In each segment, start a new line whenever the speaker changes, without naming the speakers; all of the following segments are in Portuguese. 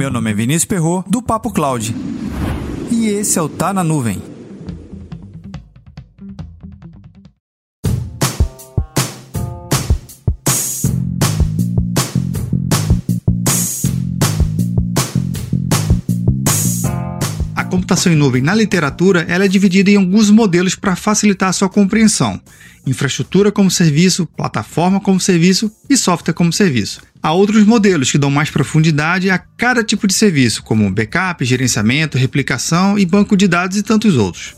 Meu nome é Vinícius Perro do Papo Cloud. E esse é o Tá na Nuvem.
A computação em nuvem na literatura ela é dividida em alguns modelos para facilitar a sua compreensão: infraestrutura como serviço, plataforma como serviço e software como serviço. Há outros modelos que dão mais profundidade a cada tipo de serviço, como backup, gerenciamento, replicação e banco de dados e tantos outros.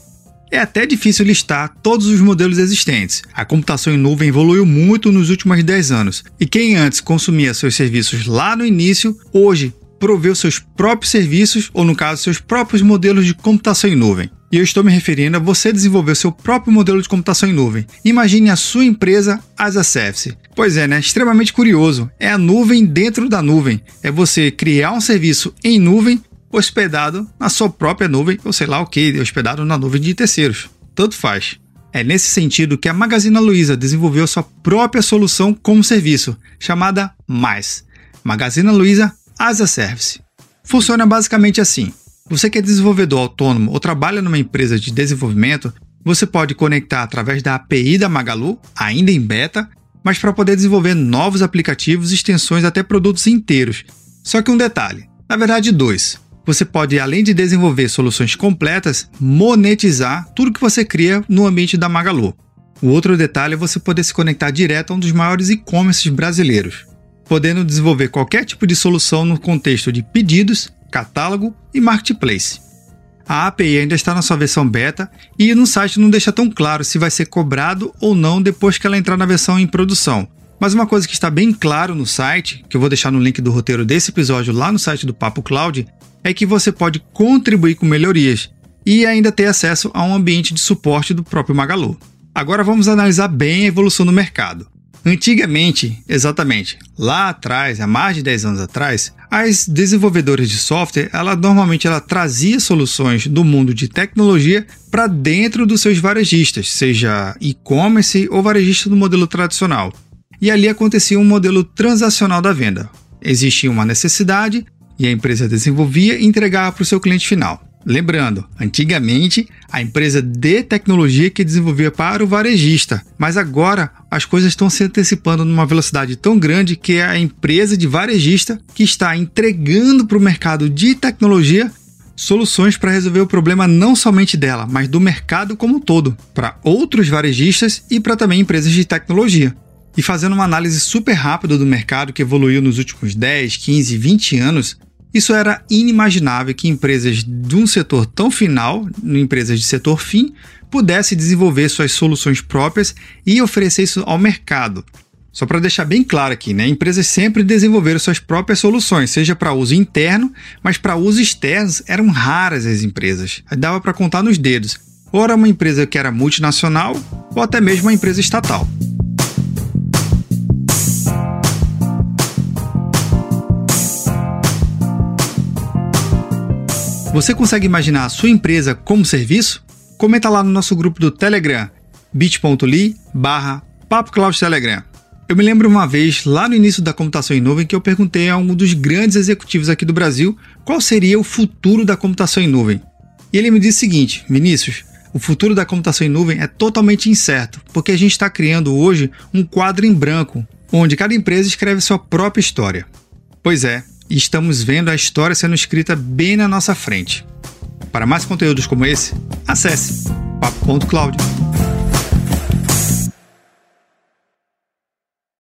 É até difícil listar todos os modelos existentes. A computação em nuvem evoluiu muito nos últimos 10 anos, e quem antes consumia seus serviços lá no início, hoje proveu seus próprios serviços, ou no caso, seus próprios modelos de computação em nuvem. E eu estou me referindo a você desenvolver seu próprio modelo de computação em nuvem. Imagine a sua empresa as a service. Pois é, né? Extremamente curioso. É a nuvem dentro da nuvem. É você criar um serviço em nuvem hospedado na sua própria nuvem, ou sei lá o que, hospedado na nuvem de terceiros. Tanto faz. É nesse sentido que a Magazine Luiza desenvolveu sua própria solução como serviço, chamada Mais. Magazine Luiza as a Service. Funciona basicamente assim. Você que é desenvolvedor autônomo ou trabalha numa empresa de desenvolvimento, você pode conectar através da API da Magalu, ainda em beta, mas para poder desenvolver novos aplicativos, extensões até produtos inteiros. Só que um detalhe, na verdade dois. Você pode, além de desenvolver soluções completas, monetizar tudo que você cria no ambiente da Magalu. O outro detalhe é você poder se conectar direto a um dos maiores e-commerces brasileiros podendo desenvolver qualquer tipo de solução no contexto de pedidos, catálogo e marketplace. A API ainda está na sua versão beta e no site não deixa tão claro se vai ser cobrado ou não depois que ela entrar na versão em produção. Mas uma coisa que está bem claro no site, que eu vou deixar no link do roteiro desse episódio lá no site do Papo Cloud, é que você pode contribuir com melhorias e ainda ter acesso a um ambiente de suporte do próprio Magalu. Agora vamos analisar bem a evolução do mercado. Antigamente, exatamente, lá atrás, há mais de 10 anos atrás, as desenvolvedoras de software, ela normalmente ela trazia soluções do mundo de tecnologia para dentro dos seus varejistas, seja e-commerce ou varejista do modelo tradicional. E ali acontecia um modelo transacional da venda. Existia uma necessidade e a empresa desenvolvia e entregava para o seu cliente final. Lembrando, antigamente a empresa de tecnologia que desenvolvia para o varejista, mas agora as coisas estão se antecipando numa velocidade tão grande que é a empresa de varejista que está entregando para o mercado de tecnologia soluções para resolver o problema não somente dela, mas do mercado como um todo, para outros varejistas e para também empresas de tecnologia. E fazendo uma análise super rápida do mercado que evoluiu nos últimos 10, 15, 20 anos, isso era inimaginável que empresas de um setor tão final, empresas de setor fim, pudessem desenvolver suas soluções próprias e oferecer isso ao mercado. Só para deixar bem claro aqui, né? Empresas sempre desenvolveram suas próprias soluções, seja para uso interno, mas para uso externo eram raras as empresas. Dava para contar nos dedos. Ou era uma empresa que era multinacional, ou até mesmo uma empresa estatal. Você consegue imaginar a sua empresa como serviço? Comenta lá no nosso grupo do Telegram, bit.ly barra Telegram. Eu me lembro uma vez, lá no início da computação em nuvem, que eu perguntei a um dos grandes executivos aqui do Brasil qual seria o futuro da computação em nuvem. E ele me disse o seguinte: Vinícius, o futuro da computação em nuvem é totalmente incerto, porque a gente está criando hoje um quadro em branco, onde cada empresa escreve sua própria história. Pois é, estamos vendo a história sendo escrita bem na nossa frente. Para mais conteúdos como esse, acesse papo.cloud.